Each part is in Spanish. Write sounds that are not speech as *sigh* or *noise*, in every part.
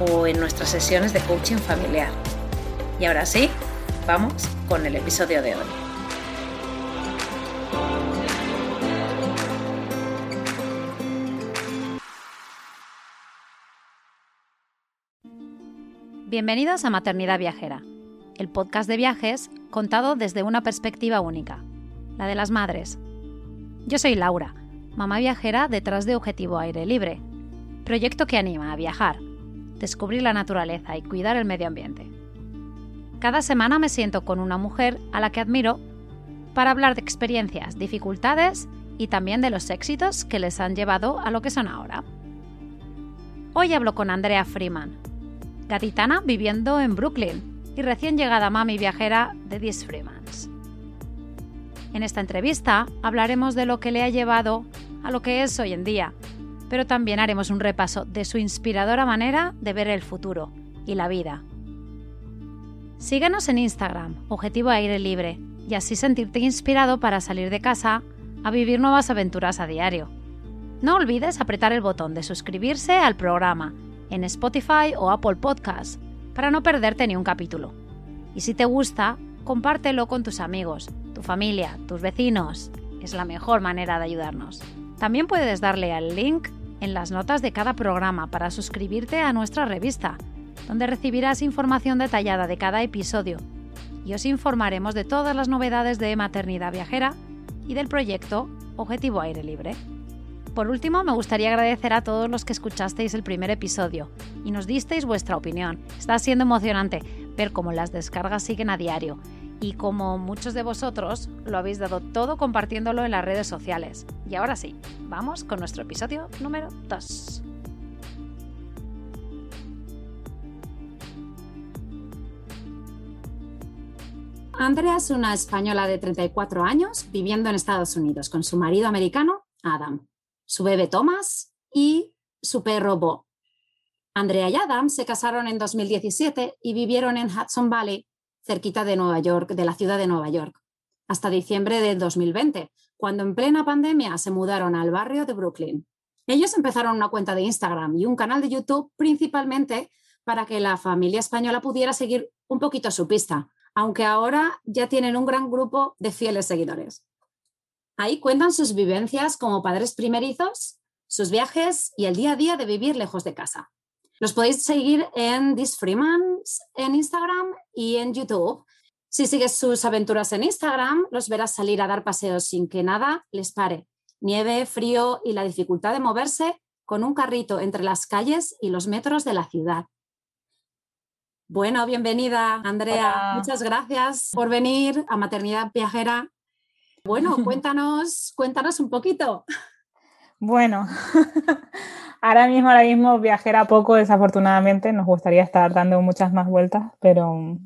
o en nuestras sesiones de coaching familiar. Y ahora sí, vamos con el episodio de hoy. Bienvenidos a Maternidad Viajera, el podcast de viajes contado desde una perspectiva única, la de las madres. Yo soy Laura, mamá viajera detrás de Objetivo Aire Libre, proyecto que anima a viajar descubrir la naturaleza y cuidar el medio ambiente. Cada semana me siento con una mujer a la que admiro para hablar de experiencias, dificultades y también de los éxitos que les han llevado a lo que son ahora. Hoy hablo con Andrea Freeman, gaditana viviendo en Brooklyn y recién llegada mami viajera de These Freemans. En esta entrevista hablaremos de lo que le ha llevado a lo que es hoy en día pero también haremos un repaso de su inspiradora manera de ver el futuro y la vida. Síguenos en Instagram, Objetivo Aire Libre, y así sentirte inspirado para salir de casa a vivir nuevas aventuras a diario. No olvides apretar el botón de suscribirse al programa en Spotify o Apple Podcasts para no perderte ni un capítulo. Y si te gusta, compártelo con tus amigos, tu familia, tus vecinos. Es la mejor manera de ayudarnos. También puedes darle al link en las notas de cada programa para suscribirte a nuestra revista, donde recibirás información detallada de cada episodio y os informaremos de todas las novedades de Maternidad Viajera y del proyecto Objetivo Aire Libre. Por último, me gustaría agradecer a todos los que escuchasteis el primer episodio y nos disteis vuestra opinión. Está siendo emocionante ver cómo las descargas siguen a diario y como muchos de vosotros lo habéis dado todo compartiéndolo en las redes sociales. Y ahora sí, vamos con nuestro episodio número 2. Andrea es una española de 34 años viviendo en Estados Unidos con su marido americano, Adam, su bebé Thomas y su perro Bo. Andrea y Adam se casaron en 2017 y vivieron en Hudson Valley cerquita de Nueva York, de la ciudad de Nueva York, hasta diciembre del 2020, cuando en plena pandemia se mudaron al barrio de Brooklyn. Ellos empezaron una cuenta de Instagram y un canal de YouTube principalmente para que la familia española pudiera seguir un poquito su pista, aunque ahora ya tienen un gran grupo de fieles seguidores. Ahí cuentan sus vivencias como padres primerizos, sus viajes y el día a día de vivir lejos de casa. Los podéis seguir en This Freemans en Instagram y en YouTube. Si sigues sus aventuras en Instagram, los verás salir a dar paseos sin que nada les pare. Nieve, frío y la dificultad de moverse con un carrito entre las calles y los metros de la ciudad. Bueno, bienvenida, Andrea. Muchas gracias por venir a Maternidad Viajera. Bueno, *laughs* cuéntanos, cuéntanos un poquito. Bueno, *laughs* ahora mismo, ahora mismo viajera poco, desafortunadamente, nos gustaría estar dando muchas más vueltas, pero,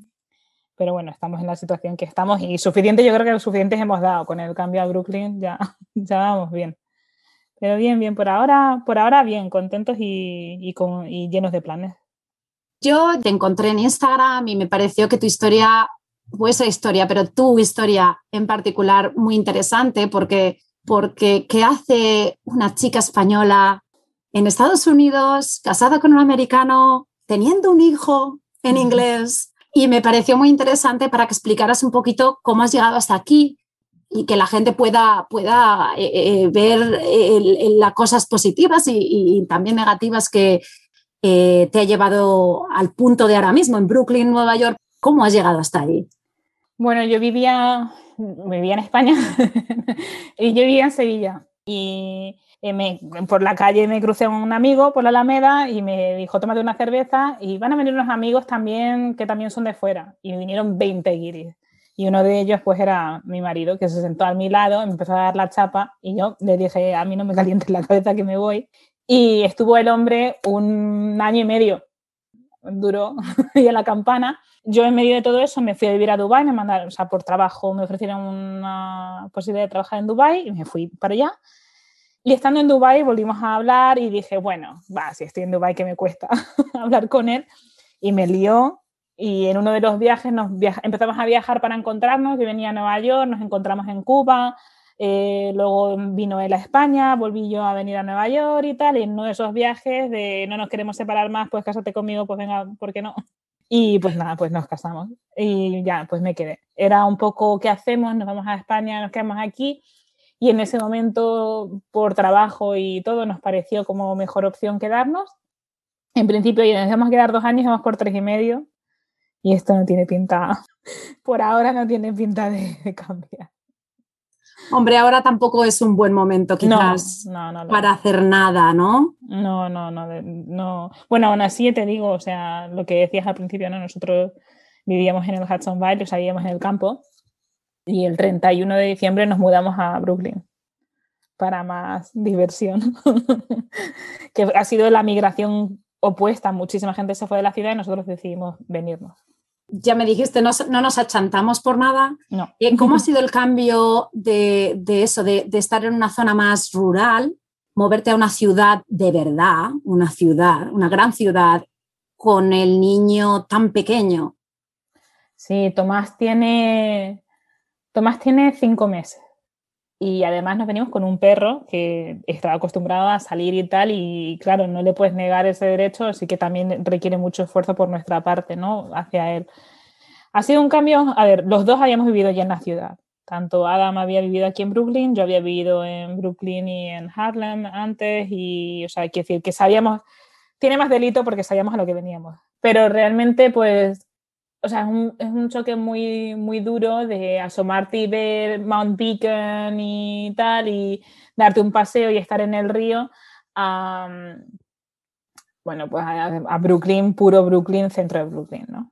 pero bueno, estamos en la situación que estamos y suficiente, yo creo que lo suficientes hemos dado con el cambio a Brooklyn, ya, *laughs* ya vamos bien. Pero bien, bien, por ahora, por ahora bien, contentos y, y, con, y llenos de planes. Yo te encontré en Instagram y me pareció que tu historia, esa historia, pero tu historia en particular, muy interesante porque porque ¿qué hace una chica española en Estados Unidos, casada con un americano, teniendo un hijo en inglés? Y me pareció muy interesante para que explicaras un poquito cómo has llegado hasta aquí y que la gente pueda, pueda eh, eh, ver las cosas positivas y, también negativas que, eh, te ha llevado al punto de ahora mismo, en Brooklyn, Nueva York. ¿Cómo has llegado hasta ahí? Bueno, yo vivía, vivía en España *laughs* y yo vivía en Sevilla. Y me, por la calle me crucé a un amigo por la Alameda y me dijo, tómate una cerveza y van a venir unos amigos también que también son de fuera. Y vinieron 20 guiris. Y uno de ellos pues era mi marido que se sentó a mi lado, me empezó a dar la chapa y yo le dije, a mí no me calientes la cabeza que me voy. Y estuvo el hombre un año y medio, duró, *laughs* y a la campana. Yo en medio de todo eso me fui a vivir a Dubái, me mandaron, o sea, por trabajo me ofrecieron una posibilidad de trabajar en Dubái y me fui para allá. Y estando en Dubái volvimos a hablar y dije, bueno, va, si estoy en Dubái, que me cuesta *laughs* hablar con él. Y me lió y en uno de los viajes nos empezamos a viajar para encontrarnos, yo venía a Nueva York, nos encontramos en Cuba, eh, luego vino él a España, volví yo a venir a Nueva York y tal, y en uno de esos viajes de no nos queremos separar más, pues cásate conmigo, pues venga, ¿por qué no? Y pues nada, pues nos casamos y ya, pues me quedé. Era un poco, ¿qué hacemos? Nos vamos a España, nos quedamos aquí. Y en ese momento, por trabajo y todo, nos pareció como mejor opción quedarnos. En principio, nos íbamos a quedar dos años, vamos por tres y medio. Y esto no tiene pinta, *laughs* por ahora no tiene pinta de *laughs* cambiar. Hombre, ahora tampoco es un buen momento quizás para hacer nada, ¿no? No, no, no, no. Bueno, aún así te digo, o sea, lo que decías al principio, ¿no? Nosotros vivíamos en el Hudson Valley, o sea, vivíamos en el campo, y el 31 de diciembre nos mudamos a Brooklyn para más diversión, *laughs* que ha sido la migración opuesta. Muchísima gente se fue de la ciudad y nosotros decidimos venirnos ya me dijiste, no, nos achantamos por nada. No. ¿Cómo ha sido el *laughs* cambio de, eso, de, estar en una zona más rural, moverte a una ciudad de verdad, una ciudad, una gran ciudad, con el niño tan pequeño? Sí, Tomás tiene, Tomás tiene cinco meses. Y además nos venimos con un perro que estaba acostumbrado a salir y tal, y claro, no le puedes negar ese derecho, así que también requiere mucho esfuerzo por nuestra parte, ¿no? Hacia él. Ha sido un cambio, a ver, los dos habíamos vivido ya en la ciudad. Tanto Adam había vivido aquí en Brooklyn, yo había vivido en Brooklyn y en Harlem antes, y, o sea, hay que decir que sabíamos, tiene más delito porque sabíamos a lo que veníamos. Pero realmente, pues, o sea, es un, es un, choque muy, muy duro de asomarte y ver Mount Beacon y tal, y darte un paseo y estar en el río, a, bueno, pues a, Brooklyn, puro Brooklyn, centro de Brooklyn, ¿no?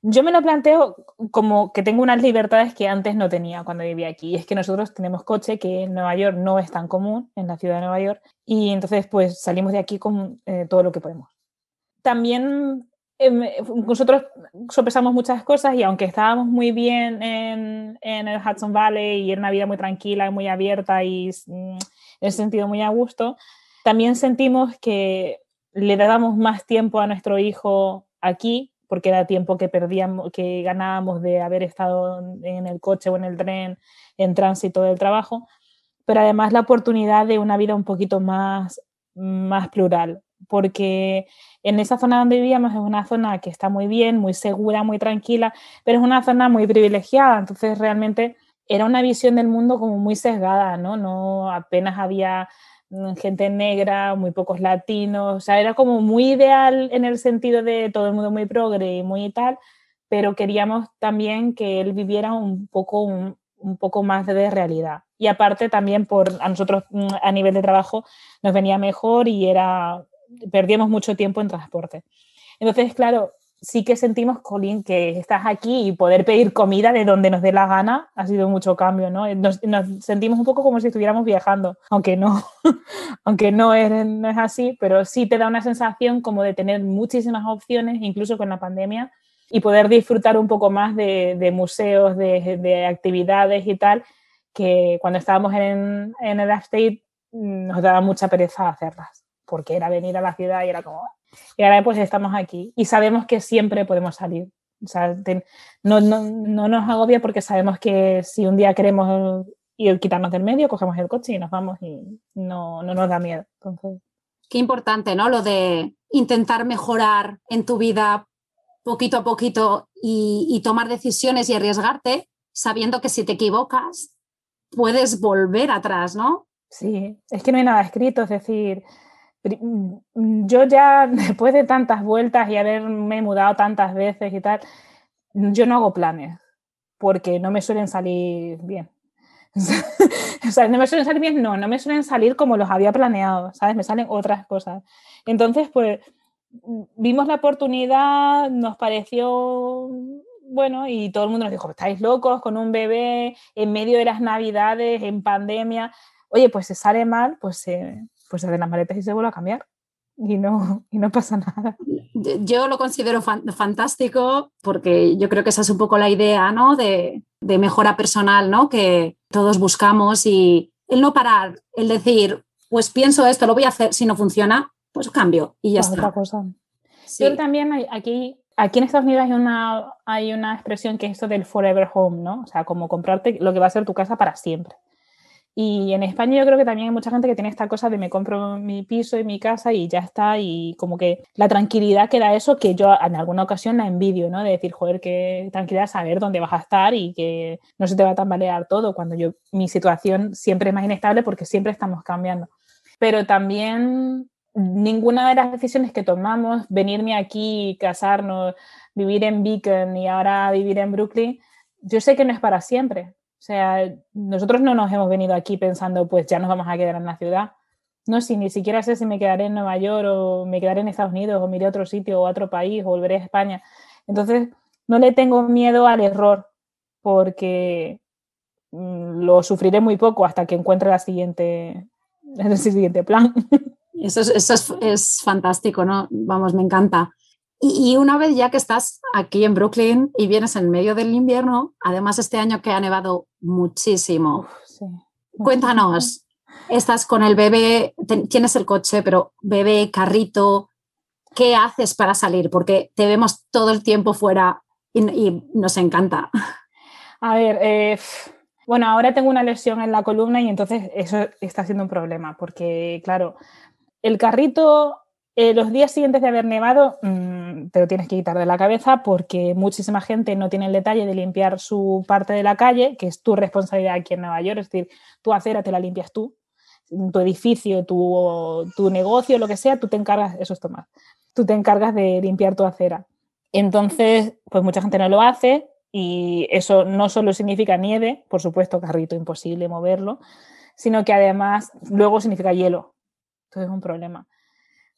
Yo me lo planteo como que tengo unas libertades que antes no tenía cuando vivía aquí. Y es que nosotros tenemos coche que en Nueva York no es tan común, en la ciudad de Nueva York, y entonces pues salimos de aquí con eh, todo lo que podemos. También Em, nosotros sopesamos muchas cosas y aunque estábamos muy bien en, en, el Hudson Valley y era una vida muy tranquila y muy abierta y mm, en ese sentido muy a gusto, también sentimos que le dábamos más tiempo a nuestro hijo aquí porque era tiempo que perdíamos, que ganábamos de haber estado en el coche o en el tren en tránsito del trabajo, pero además la oportunidad de una vida un poquito más, más plural, porque en esa zona donde vivíamos es una zona que está muy bien, muy segura, muy tranquila, pero es una zona muy privilegiada, entonces realmente era una visión del mundo como muy sesgada, ¿no? No apenas había mm, gente negra, muy pocos latinos, o sea, era como muy ideal en el sentido de todo el mundo muy progre y muy tal, pero queríamos también que él viviera un poco, un, poco más de realidad. Y aparte también por a nosotros mm, a nivel de trabajo nos venía mejor y era perdíamos mucho tiempo en transporte. Entonces, claro, sí que sentimos, Colin, que estás aquí y poder pedir comida de donde nos dé la gana ha sido mucho cambio, ¿no? Nos, sentimos un poco como si estuviéramos viajando, aunque no, *laughs* aunque no es, no es así, pero sí te da una sensación como de tener muchísimas opciones, incluso con la pandemia, y poder disfrutar un poco más de, museos, de, de, actividades y tal, que cuando estábamos en, en el upstate mm, nos daba mucha pereza hacerlas porque era venir a la ciudad y era como... Y ahora pues estamos aquí y sabemos que siempre podemos salir. O sea, no, no, no, nos agobia porque sabemos que si un día queremos ir quitarnos del medio, cogemos el coche y nos vamos y no, no nos da miedo. Entonces... Qué importante, ¿no? Lo de intentar mejorar en tu vida poquito a poquito y, y tomar decisiones y arriesgarte sabiendo que si te equivocas puedes volver atrás, ¿no? Sí, es que no hay nada escrito, es decir, yo ya *laughs* después de tantas vueltas y haberme mudado tantas veces y tal, yo no hago planes porque no me suelen salir bien. *laughs* o sea, no me suelen salir bien, no, no me suelen salir como los había planeado, ¿sabes? Me salen otras cosas. Entonces, pues vimos la oportunidad, nos pareció bueno, y todo el mundo nos dijo, estáis locos con un bebé en medio de las navidades, en pandemia. Oye, pues se sale mal, pues se, pues hacen las maletas y se vuelve a cambiar. Y no, *laughs* y no pasa nada. Yo lo considero fantástico porque yo creo que esa es un poco la idea ¿no? de, de mejora personal ¿no? que todos buscamos y el no parar, el decir, pues pienso esto, lo voy a hacer, si no funciona, pues cambio y ya está. Cosa. Yo también aquí aquí en Estados Unidos hay una, hay una expresión que es esto del forever home, ¿no? O sea, como comprarte lo que va a ser tu casa para siempre. Y en España yo creo que también hay mucha gente que tiene esta cosa de me compro mi piso y mi casa y ya está, y como que la tranquilidad que da eso, que yo en alguna ocasión la envidio, ¿no? De decir, joder, qué tranquilidad saber dónde vas a estar y que no se te va a tambalear todo, cuando yo, mi situación siempre es más inestable porque siempre estamos cambiando. Pero también ninguna de las decisiones que tomamos, venirme aquí, casarnos, vivir en Beacon y ahora vivir en Brooklyn, yo sé que no es para siempre. O sea, nosotros no nos hemos venido aquí pensando, pues ya nos vamos a quedar en la ciudad. No, si ni siquiera sé si me quedaré en Nueva York o me quedaré en Estados Unidos o me a otro sitio o a otro país o volveré a España. Entonces, no le tengo miedo al error porque mm, lo sufriré muy poco hasta que encuentre la siguiente, *laughs* el siguiente plan. Eso, es, es, fantástico, ¿no? Vamos, me encanta. Y, una vez ya que estás aquí en Brooklyn y vienes en medio del invierno, además este año que ha nevado muchísimo, cuéntanos, estás con el bebé, tienes el coche, pero bebé, carrito, ¿qué haces para salir? Porque te vemos todo el tiempo fuera y, nos encanta. A ver, eh, bueno, ahora tengo una lesión en la columna y entonces eso está siendo un problema, porque claro, el carrito, eh, los días siguientes de haber nevado, mm, te lo tienes que quitar de la cabeza porque muchísima gente no tiene el detalle de limpiar su parte de la calle, que es tu responsabilidad aquí en Nueva York, es decir, tu acera te la limpias tú, tu edificio, tu, tu negocio, lo que sea, tú te encargas, eso es tomar, tú te encargas de limpiar tu acera. Entonces, pues mucha gente no lo hace y eso no solo significa nieve, por supuesto, carrito imposible moverlo, sino que además luego significa hielo, entonces es un problema.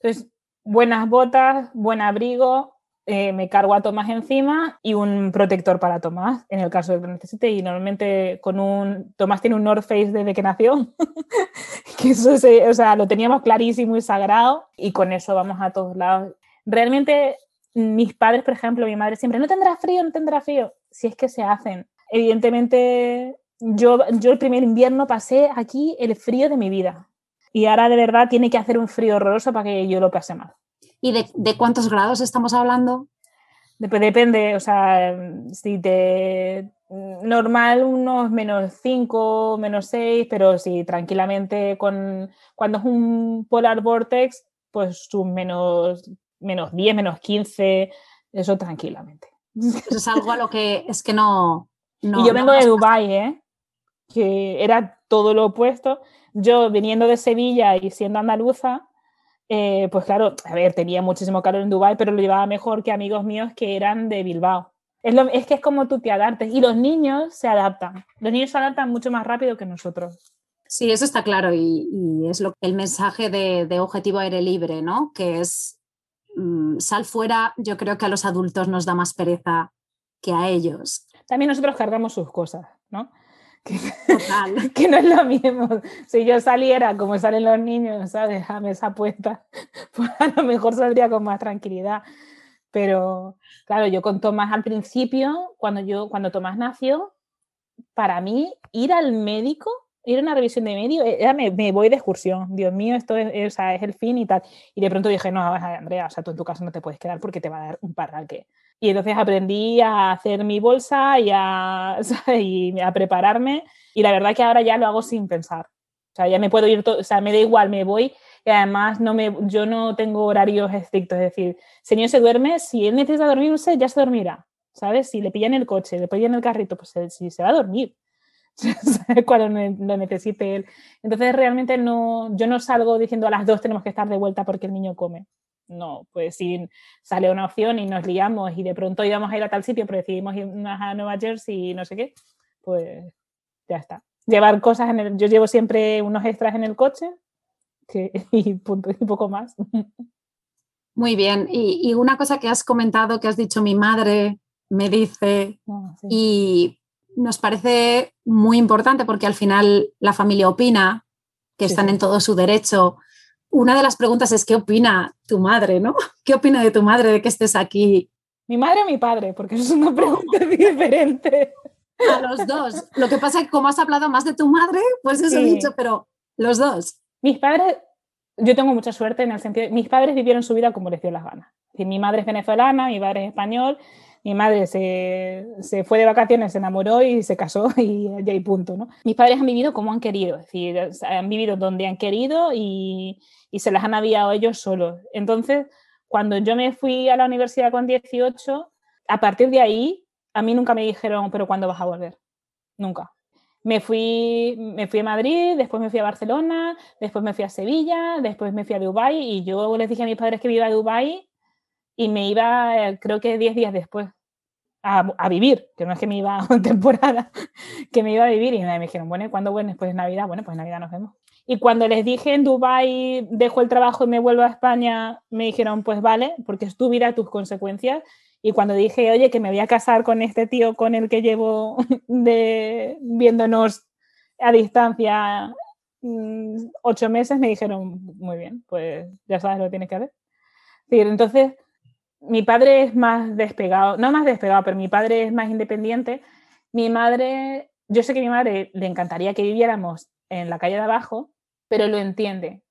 Entonces, buenas botas, buen abrigo, eh, me cargo a Tomás encima y un protector para Tomás, en el caso de que necesite. Y normalmente con un. Tomás tiene un North Face desde que nació, *laughs* que eso o sea, lo teníamos clarísimo y sagrado, y con eso vamos a todos lados. Realmente, mis padres, por ejemplo, mi madre siempre, no tendrá frío, no tendrá frío, si es que se hacen. Evidentemente, yo, yo el primer invierno pasé aquí el frío de mi vida y ahora de verdad tiene que hacer un frío horroroso para que yo lo pase mal. ¿Y de, cuántos grados estamos hablando? depende, o sea, si te normal unos menos 5, menos 6, pero sí, tranquilamente con cuando es un polar vortex, pues un menos, menos 10, menos 15, eso tranquilamente. Eso es algo a lo que es que no... y yo vengo de Dubai, ¿eh? que era todo lo opuesto yo viniendo de Sevilla y siendo andaluza, eh, pues claro, a ver, tenía muchísimo calor en Dubái, pero lo llevaba mejor que amigos míos que eran de Bilbao. Es, lo, es que es como tú te adaptes y los niños se adaptan. Los niños se adaptan mucho más rápido que nosotros. Sí, eso está claro y, es lo, el mensaje de, Objetivo Aire Libre, ¿no? Que es mm, sal fuera, yo creo que a los adultos nos da más pereza que a ellos. También nosotros cargamos sus cosas, ¿no? *laughs* que, no es lo mismo. Si yo saliera como salen los niños, ¿sabes? Déjame esa puesta, *laughs* pues a lo mejor saldría con más tranquilidad. Pero claro, yo con Tomás al principio, cuando, yo, cuando Tomás nació, para mí ir al médico, ir a una revisión de medio, era me, me voy de excursión. Dios mío, esto es, es, es, el fin y tal. Y de pronto dije, no, Andrea, o sea, tú en tu casa no te puedes quedar porque te va a dar un parraque. Y entonces aprendí a hacer mi bolsa *laughs* y a, prepararme. Y la verdad que ahora ya lo hago sin pensar. O sea, ya me puedo ir, o sea, me da igual, me voy. Y además no me, yo no tengo horarios estrictos. Es decir, si el niño se duerme, si él necesita dormirse, ya se dormirá. ¿Sabes? Si le pillan el coche, le pillan el carrito, pues si se va a dormir. *laughs* cuando lo necesite él. Entonces realmente no, yo no salgo diciendo a las dos tenemos que estar de vuelta porque el niño come. No, pues si sale una opción y nos liamos y de pronto íbamos a ir a tal sitio, pero decidimos ir a Nueva Jersey y no sé qué, pues ya está. Llevar cosas en el, yo llevo siempre unos extras en el coche que, *laughs* y, punto, y poco más. Muy bien. Y, una cosa que has comentado, que has dicho mi madre me dice, ah, y nos parece muy importante porque al final la familia opina, que están en todo su derecho. Una de las preguntas es, ¿qué opina tu madre? ¿no? *laughs* ¿Qué opina de tu madre de que estés aquí? ¿Mi madre o mi padre? Porque eso es una pregunta *laughs* diferente. A los dos. Lo que pasa es que como has hablado más de tu madre, pues eso he dicho, pero los dos. Mis padres, yo tengo mucha suerte en el sentido, mis padres vivieron su vida como les dio las ganas. Mi madre es venezolana, mi padre es español, mi madre se, se, fue de vacaciones, se enamoró y se casó *laughs* y ya hay punto, ¿no? Mis padres han vivido como han querido, es decir, han vivido donde han querido y, y se las han aviado ellos solos. Entonces, cuando yo me fui a la universidad con 18, a partir de ahí, a mí nunca me dijeron, pero ¿cuándo vas a volver? Nunca. Me fui, me fui a Madrid, después me fui a Barcelona, después me fui a Sevilla, después me fui a Dubái y yo les dije a mis padres que iba a Dubái y me iba, eh, creo que 10 días después, a, a, vivir, que no es que me iba *laughs* a temporada, que me iba a vivir y me dijeron, bueno, ¿cuándo vuelves? Pues Navidad, bueno, pues Navidad nos vemos. Y cuando les dije en Dubái, dejo el trabajo y me vuelvo a España, me dijeron, pues vale, porque es tu vida, tus consecuencias. Y cuando dije, oye, que me voy a casar con este tío con el que llevo *laughs* de, viéndonos a distancia mm, ocho meses, me dijeron, muy bien, pues ya sabes lo que tienes que hacer. Entonces, mi padre es más despegado, no más despegado, pero mi padre es más independiente. Mi madre, yo sé que a mi madre le encantaría que viviéramos en la calle de abajo, pero lo entiende.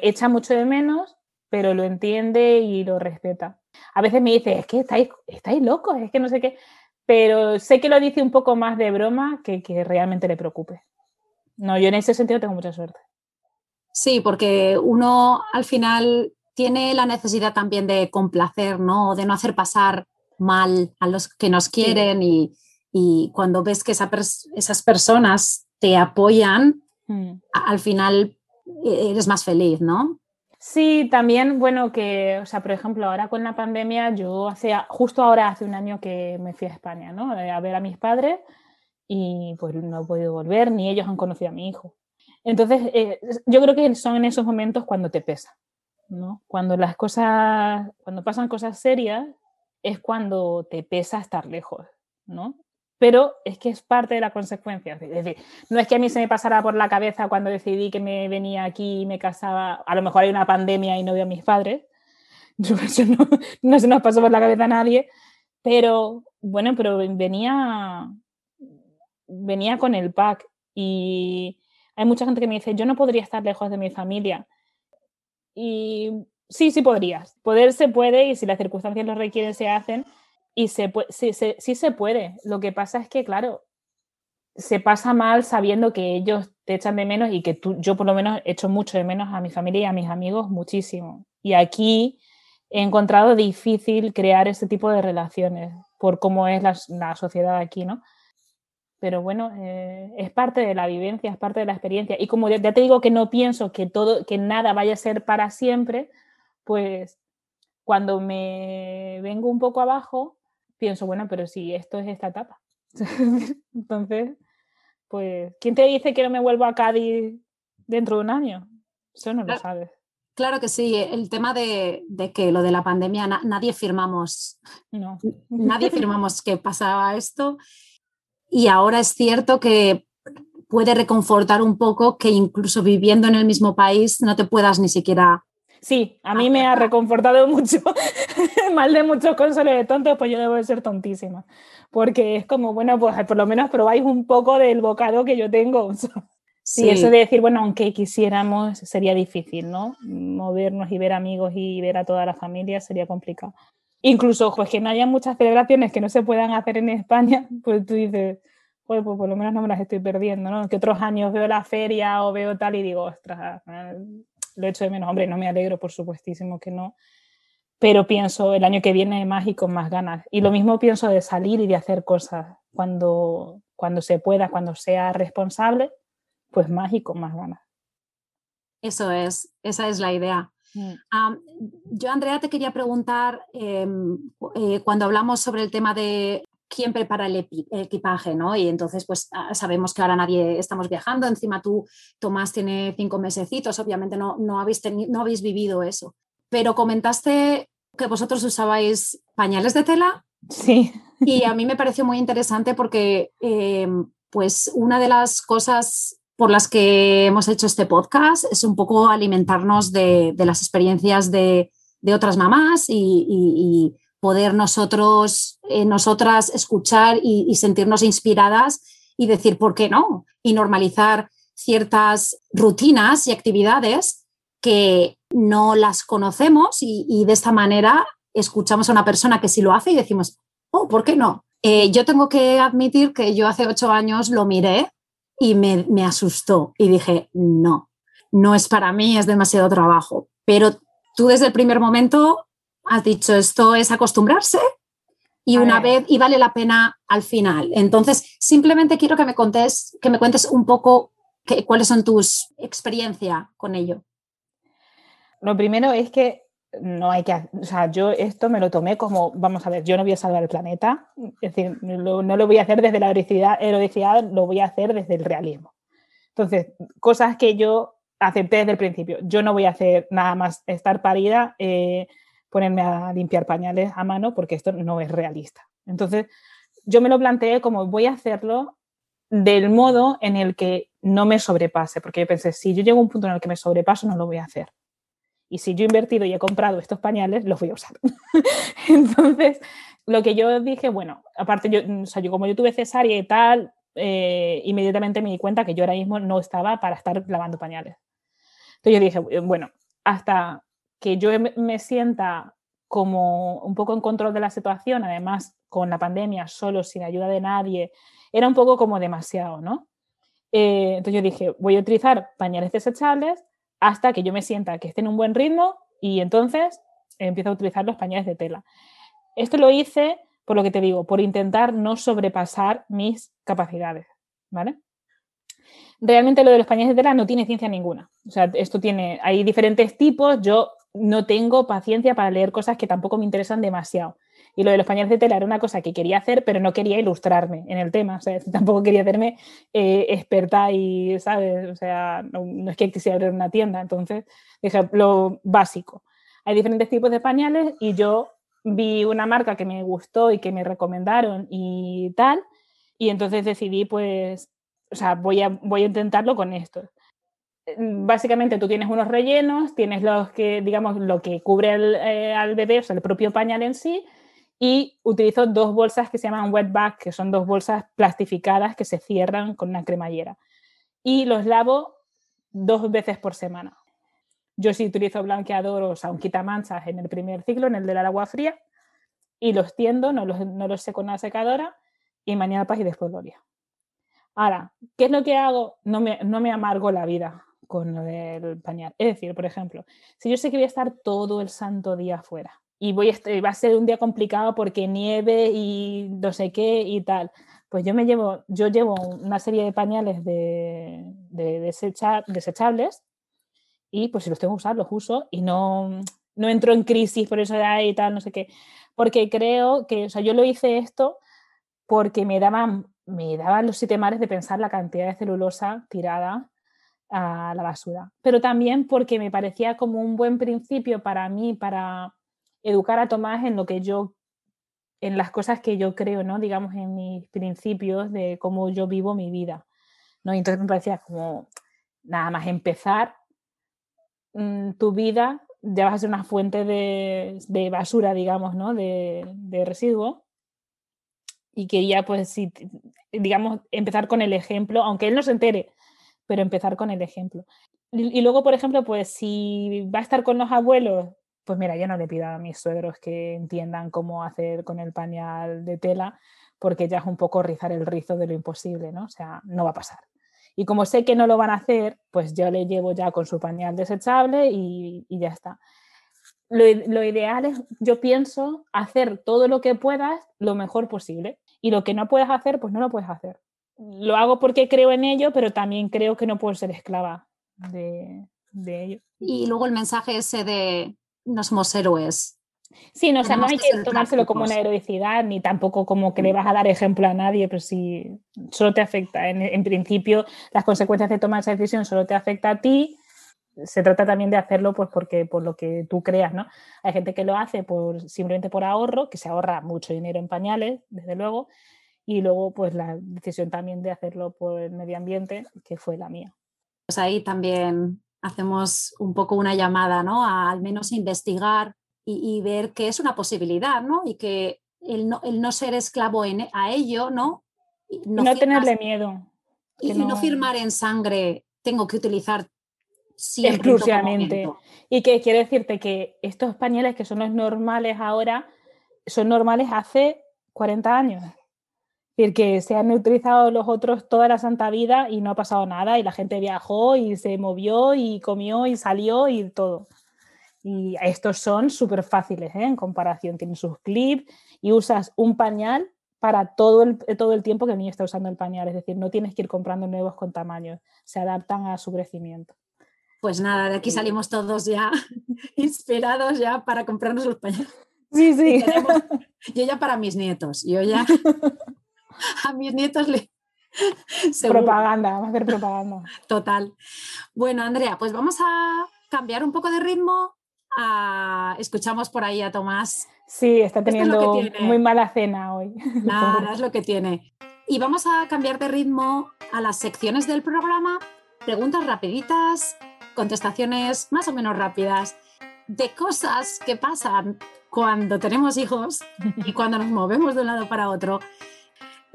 Echa mucho de menos, pero lo entiende y lo respeta. A veces me dice, es que estáis, estáis locos, es que no sé qué, pero sé que lo dice un poco más de broma que que realmente le preocupe. No, yo en ese sentido tengo mucha suerte. Sí, porque uno al final tiene la necesidad también de complacer, ¿no? De no hacer pasar mal a los que nos quieren y, y, cuando ves que esas personas te apoyan, mm. al final e-, eres más feliz, ¿no? Sí, también, bueno, que, o sea, por ejemplo, ahora con la pandemia, yo hace, justo ahora hace un año que me fui a España, ¿no? Eh, a ver a mis padres y pues no he podido volver, ni ellos han conocido a mi hijo. Entonces, eh, yo creo que son en esos momentos cuando te pesa, ¿no? Cuando las cosas, cuando pasan cosas serias, es cuando te pesa estar lejos, ¿no? pero es que es parte de la consecuencia. Es decir, no es que a mí se me pasara por la cabeza cuando decidí que me venía aquí y me casaba, a lo mejor hay una pandemia y no veo a mis padres, *laughs* no, no se nos pasó por la cabeza a nadie, pero bueno, pero venía, venía con el pack y hay mucha gente que me dice, yo no podría estar lejos de mi familia. Y sí, sí podrías. Poder se puede y si las circunstancias lo requieren, se hacen y se sí, sí se puede. Lo que pasa es que, claro, se pasa mal sabiendo que ellos te echan de menos y que tú, yo por lo menos echo mucho de menos a mi familia y a mis amigos muchísimo. Y aquí he encontrado difícil crear ese tipo de relaciones por cómo es la, sociedad aquí, ¿no? Pero bueno, eh, es parte de la vivencia, es parte de la experiencia. Y como ya te digo que no pienso que todo, que nada vaya a ser para siempre, pues cuando me vengo un poco abajo, pienso, bueno, pero si esto es esta etapa. *laughs* Entonces, pues, ¿quién te dice que no me vuelvo a Cádiz dentro de un año? Eso no lo sabes. Claro que sí, el tema de, que lo de la pandemia, nadie firmamos, no. nadie firmamos que pasaba esto y ahora es cierto que puede reconfortar un poco que incluso viviendo en el mismo país no te puedas ni siquiera Sí, a mí me ha reconfortado *laughs* mucho. Mal de muchos consoles de tontos, pues yo debo de ser tontísima. Porque es como, bueno, pues por lo menos probáis un poco del bocado que yo tengo. *laughs* Sí, eso de decir, bueno, aunque quisiéramos, sería difícil, ¿no? Movernos y ver amigos y ver a toda la familia sería complicado. Incluso, pues que no haya muchas celebraciones que no se puedan hacer en España, *laughs* pues tú dices, pues, pues por lo menos no me las estoy perdiendo, ¿no? Que otros años veo la feria o veo tal y digo, ostras, lo echo de menos. Hombre, no me alegro, por supuestísimo que no, pero pienso el año que viene más y con más ganas. Y lo mismo pienso de salir y de hacer cosas cuando, cuando se pueda, cuando sea responsable, pues más y con más ganas. Eso es, esa es la idea. Mm. yo, Andrea, te quería preguntar, em, eh, cuando hablamos sobre el tema de quién prepara el, equipaje, ¿no? Y entonces, pues sabemos que ahora nadie estamos viajando, encima tú, Tomás, tiene cinco mesecitos, obviamente no, no, habéis, no habéis vivido eso, pero comentaste que vosotros usabais pañales de tela. Sí. Y a mí me pareció muy interesante porque, em, pues, una de las cosas por las que hemos hecho este podcast es un poco alimentarnos de, las experiencias de, otras mamás y, poder nosotros, eh, nosotras escuchar y, sentirnos inspiradas y decir, ¿por qué no? Y normalizar ciertas rutinas y actividades que no las conocemos y, de esta manera escuchamos a una persona que sí lo hace y decimos, oh, ¿por qué no? Eh, yo tengo que admitir que yo hace ocho años lo miré y me, me asustó y dije, no, no es para mí, es demasiado trabajo. Pero tú desde el primer momento has dicho, esto es acostumbrarse y una vez y vale la pena al final. Entonces, simplemente quiero que me contes, que me cuentes un poco cuáles son tus experiencias con ello. Lo primero es que no hay que, o sea, yo esto me lo tomé como, vamos a ver, yo no voy a salvar el planeta, es decir, no lo voy a hacer desde la heroicidad, lo voy a hacer desde el realismo. Entonces, cosas que yo acepté desde el principio, yo no voy a hacer nada más estar parida, eh, ponerme a limpiar pañales a mano, porque esto no es realista. Entonces, yo me lo planteé como voy a hacerlo del modo en el que no me sobrepase, porque yo pensé, si yo llego a un punto en el que me sobrepaso, no lo voy a hacer. Y si yo he invertido y he comprado estos pañales, los voy a usar. *laughs* Entonces, lo que yo dije, bueno, aparte yo, o sea, yo como yo tuve cesárea y tal, eh, inmediatamente me di cuenta que yo ahora mismo no estaba para estar lavando pañales. Entonces yo dije, bueno, hasta que yo me sienta como un poco en control de la situación, además con la pandemia, solo, sin ayuda de nadie, era un poco como demasiado, ¿no? Eh, entonces yo dije, voy a utilizar pañales desechables hasta que yo me sienta que esté en un buen ritmo y entonces empiezo a utilizar los pañales de tela. Esto lo hice, por lo que te digo, por intentar no sobrepasar mis capacidades, ¿vale? Realmente lo de los pañales de tela no tiene ciencia ninguna. O sea, esto tiene, hay diferentes tipos, yo no tengo paciencia para leer cosas que tampoco me interesan demasiado. Y lo de los pañales de tela era una cosa que quería hacer, pero no quería ilustrarme en el tema. O sea, *laughs* tampoco quería hacerme eh, experta y, ¿sabes? O sea, no, es que quisiera abrir una tienda. Entonces, dije, lo básico. Hay diferentes tipos de pañales y yo vi una marca que me gustó y que me recomendaron y tal. Y entonces decidí, pues, o sea, voy a, voy a intentarlo con esto básicamente tú tienes unos rellenos, tienes los que, digamos, lo que cubre eh, al bebé, o sea, el propio pañal en sí, y utilizo dos bolsas que se llaman wetback, que son dos bolsas plastificadas que se cierran con una cremallera. Y los lavo dos veces por semana. Yo sí utilizo blanqueador, o sea, un quitamanchas en el primer ciclo, en el del agua fría, y los tiendo, no los, no los seco en la secadora, y mañana y después gloria. Ahora, ¿qué es lo que hago? No me, no me amargo la vida con del pañal. Es decir, por ejemplo, si yo sé que voy a estar todo el santo día afuera, y voy a, va a ser un día complicado porque nieve y no sé qué y tal. Pues yo me llevo, yo llevo una serie de pañales de, de desechables y pues si los tengo que usar, los uso y no, no entro en crisis por eso ahí y tal, no sé qué. Porque creo que, o sea, yo lo hice esto porque me daban, me daban los siete mares de pensar la cantidad de celulosa tirada a la basura. Pero también porque me parecía como un buen principio para mí, para educar a Tomás en lo que yo, en las cosas que yo creo, ¿no? Digamos, en mis principios de cómo yo vivo mi vida, ¿no? Y entonces me parecía como, nada más empezar mm, tu vida, ya vas a ser una fuente de, basura, digamos, ¿no? De, de residuo. Y quería, pues, si, digamos, empezar con el ejemplo, aunque él no se entere, pero empezar con el ejemplo. y, luego, por ejemplo, pues si va a estar con los abuelos, pues mira, yo no le pido a mis suegros que entiendan cómo hacer con el pañal de tela, porque ya es un poco rizar el rizo de lo imposible, ¿no? O sea, no va a pasar. Y como sé que no lo van a hacer, pues yo le llevo ya con su pañal desechable y, ya está. Lo, lo, ideal es, yo pienso, hacer todo lo que puedas lo mejor posible. Y lo que no puedes hacer, pues no lo puedes hacer. lo hago porque creo en ello, pero también creo que no puedo ser esclava de, de ello. Y luego el mensaje ese de no somos héroes. Sí, no, o sea, no hay que, tomárselo como una heroicidad, ni tampoco como que le vas a dar ejemplo a nadie, pero si solo te afecta. En, en principio, las consecuencias de tomar esa decisión solo te afecta a ti. Se trata también de hacerlo pues porque por lo que tú creas, ¿no? Hay gente que lo hace por simplemente por ahorro, que se ahorra mucho dinero en pañales, desde luego, y luego pues la decisión también de hacerlo por el medio ambiente, que fue la mía. Pues ahí también hacemos un poco una llamada, ¿no? A al menos investigar y, ver que es una posibilidad, ¿no? Y que el no, el no ser esclavo en, a ello, ¿no? No, tenerle miedo. Y no... firmar en sangre, tengo que utilizar siempre. Exclusivamente. Y que quiero decirte que estos pañales que son los normales ahora, son normales hace 40 años decir, que se han utilizado los otros toda la santa vida y no ha pasado nada y la gente viajó y se movió y comió y salió y todo. Y estos son súper fáciles ¿eh? en comparación. Tienen sus clips y usas un pañal para todo el, todo el tiempo que el niño está usando el pañal. Es decir, no tienes que ir comprando nuevos con tamaños. Se adaptan a su crecimiento. Pues nada, de aquí salimos todos ya *laughs* inspirados ya para comprarnos los pañales. Sí, sí. yo ya para mis nietos. Yo ya *laughs* *laughs* a mis nietos le... *laughs* Propaganda, vamos a hacer propaganda. *laughs* Total. Bueno, Andrea, pues vamos a cambiar un poco de ritmo. Escuchamos por ahí a Tomás. Sí, está teniendo muy mala cena hoy. Nada, es lo que tiene. Y vamos a cambiar de ritmo a las secciones del programa. Preguntas rapiditas, contestaciones más o menos rápidas de cosas que pasan cuando tenemos hijos y cuando nos movemos de un lado para otro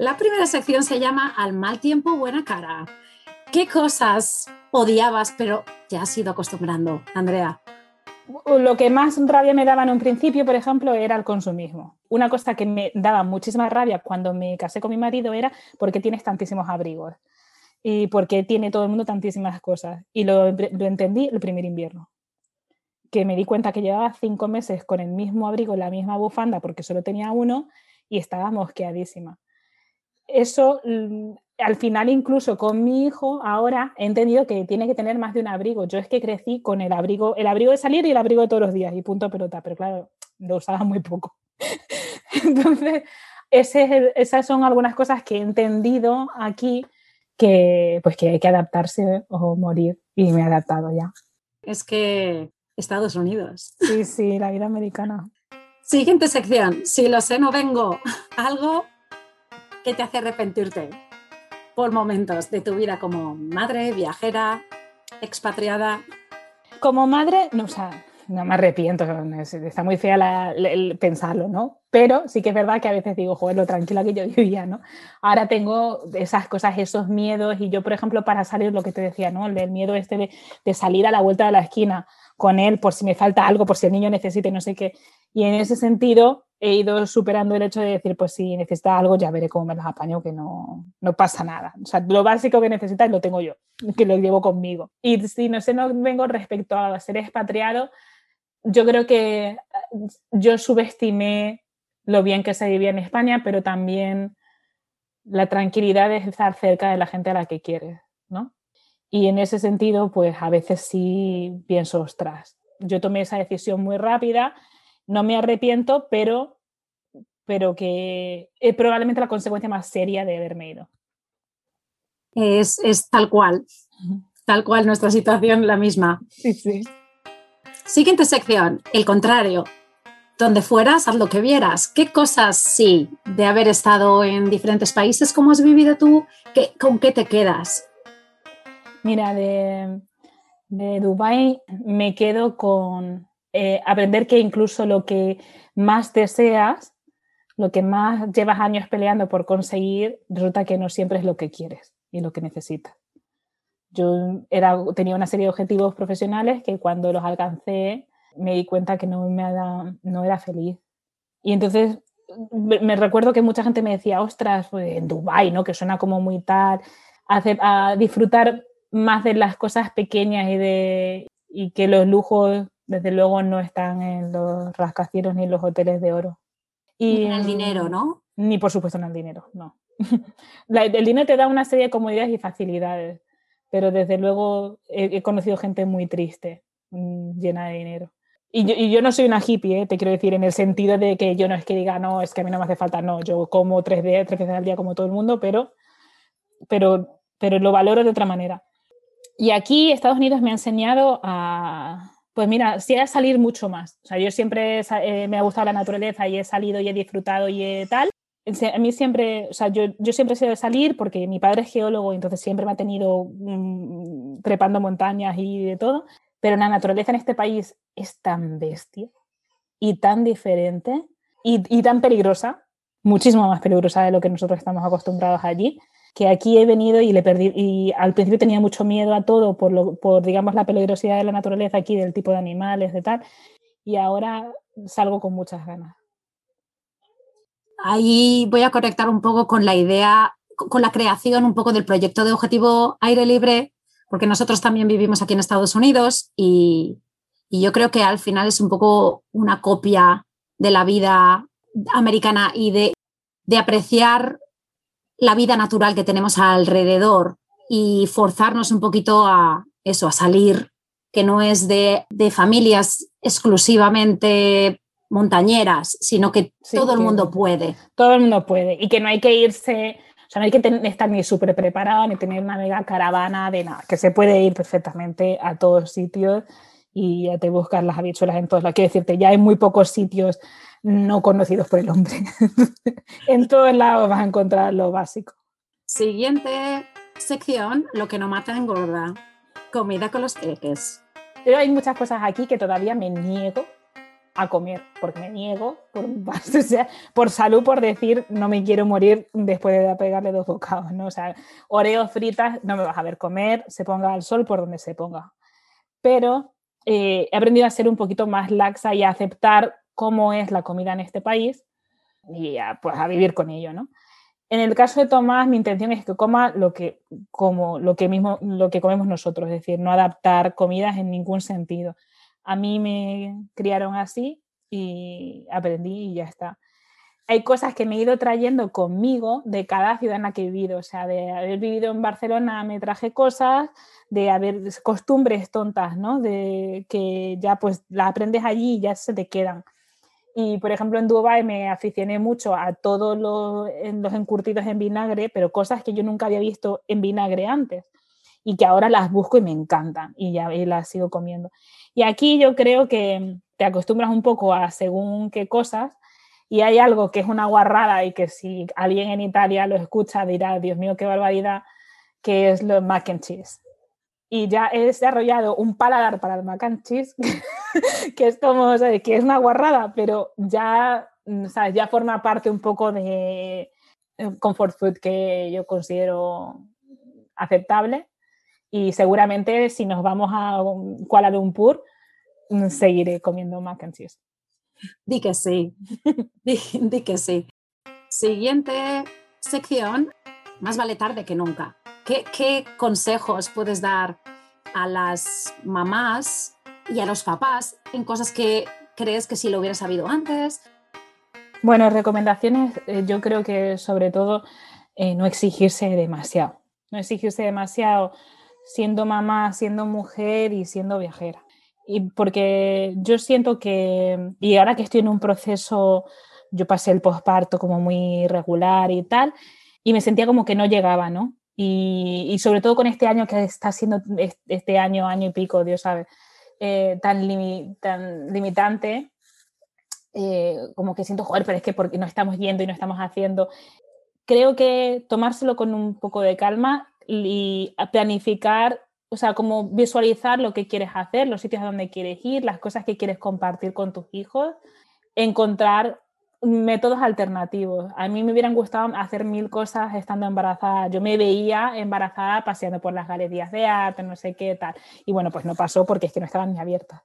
la primera sección se llama Al mal tiempo, buena cara. ¿Qué cosas odiabas, pero te has ido acostumbrando, Andrea? Lo que más rabia me daba en un principio, por ejemplo, era el consumismo. Una cosa que me daba muchísima rabia cuando me casé con mi marido era porque tienes tantísimos abrigos y porque tiene todo el mundo tantísimas cosas. Y lo, lo entendí el primer invierno, que me di cuenta que llevaba cinco meses con el mismo abrigo, la misma bufanda, porque solo tenía uno y estaba mosqueadísima eso mm, al final incluso con mi hijo ahora he entendido que tiene que tener más de un abrigo. Yo es que crecí con el abrigo, el abrigo de salir y el abrigo de todos los días y punto pelota, pero claro, lo usaba muy poco. *laughs* Entonces, esas son algunas cosas que he entendido aquí que pues que hay que adaptarse o morir y me he adaptado ya. Es que Estados Unidos. Sí, sí, la vida americana. Siguiente sección. Si lo sé, no vengo. *laughs* Algo ¿Qué te hace arrepentirte por momentos de tu vida como madre, viajera, expatriada? Como madre, no, o sea, no me arrepiento, está muy fea el pensarlo, ¿no? Pero sí que es verdad que a veces digo, joder, lo tranquila que yo *laughs* vivía, ¿no? Ahora tengo esas cosas, esos miedos, y yo, por ejemplo, para salir, lo que te decía, ¿no? El miedo este de salir a la vuelta de la esquina con él por si me falta algo, por si el niño necesita no sé qué. Y en ese sentido, he ido superando el hecho de decir, pues si necesita algo, ya veré cómo me las apaño, que no, no pasa nada. O sea, lo básico que necesitas lo tengo yo, *laughs* que lo llevo conmigo. Y si no sé, no vengo respecto a ser expatriado, yo creo que yo subestimé lo bien que se vivía en España, pero también la tranquilidad de estar cerca de la gente a la que quieres, ¿no? Y en ese sentido, pues a veces sí pienso, ostras, yo tomé esa decisión muy rápida no me arrepiento, pero, pero que es probablemente la consecuencia más seria de haberme ido. Es, tal cual, tal cual nuestra situación la misma. Sí, sí. Siguiente sección, el contrario. Donde fueras, haz lo que vieras. ¿Qué cosas sí de haber estado en diferentes países? ¿Cómo has vivido tú? ¿Qué, ¿Con qué te quedas? Mira, de, de Dubái me quedo con, eh, aprender que incluso lo que más deseas, lo que más llevas años peleando por conseguir, resulta que no siempre es lo que quieres y lo que necesitas. Yo era, tenía una serie de objetivos profesionales que cuando los alcancé me di cuenta que no, me no era feliz. Y entonces me, recuerdo que mucha gente me decía, ostras, pues en Dubái, ¿no? que suena como muy tal, a disfrutar más de las cosas pequeñas y, de, y que los lujos desde luego no están en los rascacielos ni en los hoteles de oro. Y, ni en el dinero, ¿no? Ni por supuesto en el dinero, no. *laughs* el dinero te da una serie de comodidades y facilidades, pero desde luego he, conocido gente muy triste, mm, llena de dinero. Y yo, no soy una hippie, ¿eh? te quiero decir, en el sentido de que yo no es que diga, no, es que a mí no me hace falta, no, yo como tres, días, tres veces al día como todo el mundo, pero, pero, pero lo valoro de otra manera. Y aquí Estados Unidos me ha enseñado a, pues mira, sí a salir mucho más. O sea, yo siempre eh, me ha gustado la naturaleza y he salido y he disfrutado y he tal, a mí siempre, o sea, yo, yo siempre he sido de salir porque mi padre es geólogo entonces siempre me ha tenido mm, trepando montañas y de todo, pero la naturaleza en este país es tan bestia y tan diferente y, y tan peligrosa, muchísimo más peligrosa de lo que nosotros estamos acostumbrados allí, que aquí he venido y le perdí, y al principio tenía mucho miedo a todo por, lo, por digamos, la peligrosidad de la naturaleza aquí, del tipo de animales, de tal, y ahora salgo con muchas ganas. Ahí voy a conectar un poco con la idea, con la creación un poco del proyecto de objetivo aire libre, porque nosotros también vivimos aquí en Estados Unidos y, yo creo que al final es un poco una copia de la vida americana y de, de apreciar la vida natural que tenemos alrededor y forzarnos un poquito a eso, a salir, que no es de, de familias exclusivamente montañeras, sino que todo el mundo puede. Todo el mundo puede y que no hay que irse, o sea, no hay que estar ni súper preparado ni tener una mega caravana de nada, que se puede ir perfectamente a todos sitios y ya te buscas las habichuelas en todos lados. Quiero decirte, ya hay muy pocos sitios no conocidos por el hombre. *laughs* en todos lados vas a encontrar lo básico. Siguiente sección, lo que no mata engorda. Comida con los peques. Pero hay muchas cosas aquí que todavía me niego a comer, porque me niego, por, *laughs* por salud, por decir, no me quiero morir después de pegarle dos bocados, ¿no? O sea, oreos fritas no me vas a ver comer, se ponga al sol por donde se ponga. Pero eh, he aprendido a ser un poquito más laxa y a aceptar cómo es la comida en este país y a, pues a vivir con ello, ¿no? En el caso de Tomás, mi intención es que coma lo que, como, lo que, mismo, lo que comemos nosotros, es decir, no adaptar comidas en ningún sentido a mí me criaron así y aprendí y ya está. Hay cosas que me he ido trayendo conmigo de cada ciudad en la que he vivido, o sea, de haber vivido en Barcelona me traje cosas, de haber costumbres tontas, ¿no? De que ya pues las aprendes allí y ya se te quedan. Y por ejemplo en Dubai me aficioné mucho a todos los, los encurtidos en vinagre, pero cosas que yo nunca había visto en vinagre antes y que ahora las busco y me encantan y ya las sigo comiendo. Y aquí yo creo que te acostumbras un poco a según qué cosas y hay algo que es una guarrada y que si alguien en Italia lo escucha dirá, Dios mío, qué barbaridad, que es lo mac and cheese. Y ya he desarrollado un paladar para el mac and cheese, *laughs* que es como, que es una guarrada, pero ya, ¿sabes? ya forma parte un poco de eh, comfort food que yo considero aceptable y seguramente si nos vamos a Kuala Lumpur, mm, seguiré comiendo mac and cheese. Di que sí, *laughs* di, que sí. Siguiente sección, más vale tarde que nunca. ¿Qué, ¿Qué consejos puedes dar a las mamás y a los papás en cosas que crees que si lo hubieras sabido antes? Bueno, recomendaciones, eh, yo creo que sobre todo eh, no exigirse demasiado. No exigirse demasiado siendo mamá, siendo mujer y siendo viajera. Y porque yo siento que, y ahora que estoy en un proceso, yo pasé el posparto como muy regular y tal, y me sentía como que no llegaba, ¿no? Y, sobre todo con este año que está siendo, este año, año y pico, Dios sabe, eh, tan, tan limitante, eh, como que siento, joder, pero es que porque no estamos yendo y no estamos haciendo. Creo que tomárselo con un poco de calma y planificar, o sea, como visualizar lo que quieres hacer, los sitios a donde quieres ir, las cosas que quieres compartir con tus hijos, encontrar métodos alternativos. A mí me hubieran gustado hacer mil cosas estando embarazada. Yo me veía embarazada paseando por las galerías de arte, no sé qué tal. Y bueno, pues no pasó porque es que no estaban ni abiertas.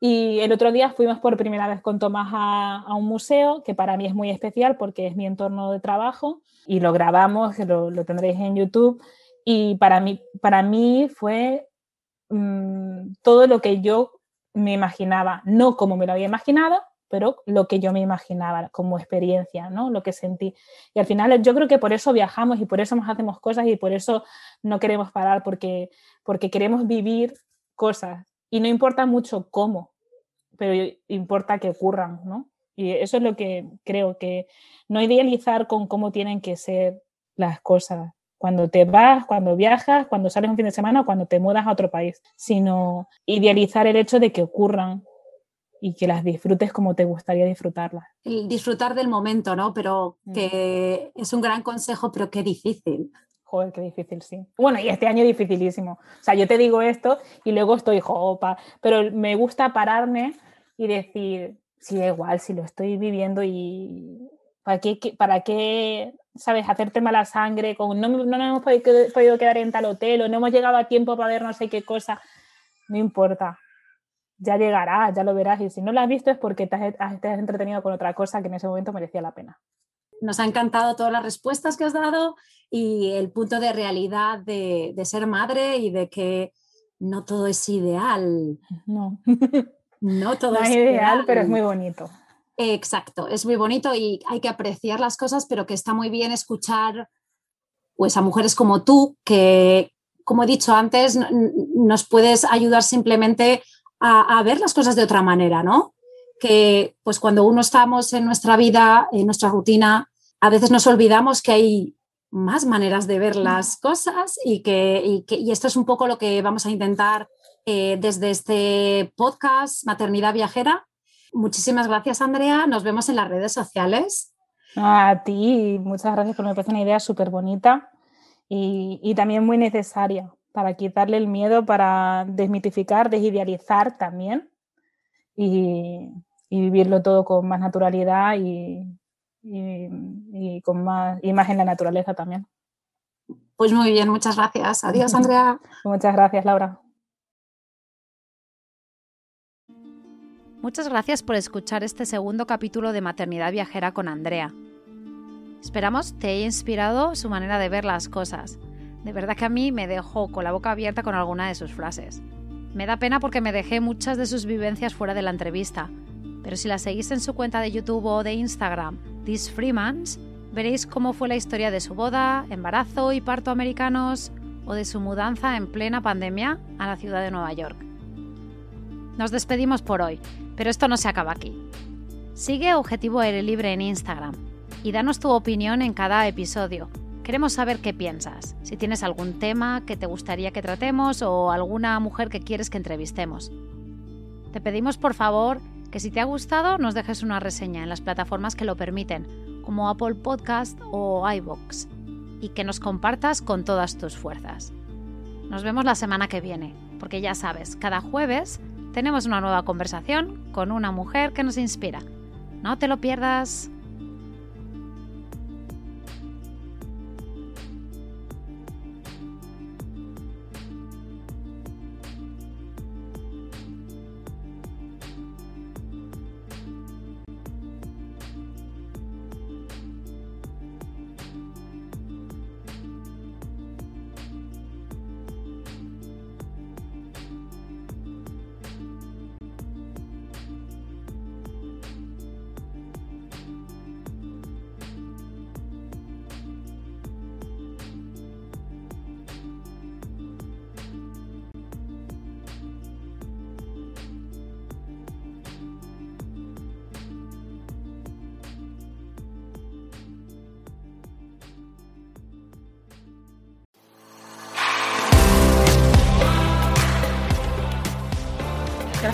Y el otro día fuimos por primera vez con Tomás a, un museo, que para mí es muy especial porque es mi entorno de trabajo, y lo grabamos, lo, lo tendréis en YouTube. Y para mí, para mí fue mm, todo lo que yo me imaginaba, no como me lo había imaginado, pero lo que yo me imaginaba como experiencia, ¿no? Lo que sentí. Y al final yo creo que por eso viajamos y por eso nos hacemos cosas y por eso no queremos parar, porque, porque queremos vivir cosas. Y no importa mucho cómo, pero importa que ocurran, ¿no? Y eso es lo que creo, que no idealizar con cómo tienen que ser las cosas, cuando te vas, cuando viajas, cuando sales un fin de semana cuando te mudas a otro país, sino idealizar el hecho de que ocurran y que las disfrutes como te gustaría disfrutarlas. disfrutar del momento, ¿no? Pero mm. que es un gran consejo, pero qué difícil. Joder, qué difícil, sí. Bueno, y este año dificilísimo. O sea, yo te digo esto y luego estoy jopa, pero me gusta pararme y decir, sí, da igual, si lo estoy viviendo y ¿para qué, para qué ¿sabes? Hacerte mala sangre, con no, no nos hemos podido, quedar en tal hotel o no hemos llegado a tiempo para ver no sé qué cosa, no importa. Ya llegará, ya lo verás. Y si no lo has visto es porque te has, entretenido con otra cosa que en ese momento merecía la pena. Nos ha encantado todas las respuestas que has dado y el punto de realidad de, de ser madre y de que no todo es ideal. No. No *laughs* todo es ideal, ideal, pero es muy bonito. Exacto, es muy bonito y hay que apreciar las cosas, pero que está muy bien escuchar pues, a mujeres como tú, que, como he dicho antes, nos puedes ayudar simplemente a, ver las cosas de otra manera, ¿no? Que pues cuando uno estamos en nuestra vida, en nuestra rutina, a veces nos olvidamos que hay más maneras de ver las cosas y que, y esto es un poco lo que vamos a intentar eh, desde este podcast Maternidad Viajera, Muchísimas gracias, Andrea. Nos vemos en las redes sociales. A ti, muchas gracias, por me parece una idea súper bonita y, también muy necesaria para quitarle el miedo, para desmitificar, desidealizar también y, vivirlo todo con más naturalidad y, con más, y más en la naturaleza también. Pues muy bien, muchas gracias. Adiós, *laughs* Andrea. muchas gracias, Laura. Muchas gracias por escuchar este segundo capítulo de Maternidad Viajera con Andrea. Esperamos te haya inspirado su manera de ver las cosas. De verdad que a mí me dejó con la boca abierta con alguna de sus frases. Me da pena porque me dejé muchas de sus vivencias fuera de la entrevista, pero si la seguís en su cuenta de YouTube o de Instagram, These Freemans, veréis cómo fue la historia de su boda, embarazo y parto americanos o de su mudanza en plena pandemia a la ciudad de Nueva York. Nos despedimos por hoy, pero esto no se acaba aquí. Sigue Objetivo Aire Libre en Instagram y danos tu opinión en cada episodio. Queremos saber qué piensas, si tienes algún tema que te gustaría que tratemos o alguna mujer que quieres que entrevistemos. Te pedimos por favor que si te ha gustado nos dejes una reseña en las plataformas que lo permiten, como Apple Podcast o iBox, y que nos compartas con todas tus fuerzas. Nos vemos la semana que viene, porque ya sabes, cada jueves tenemos una nueva conversación con una mujer que nos inspira. No te lo pierdas.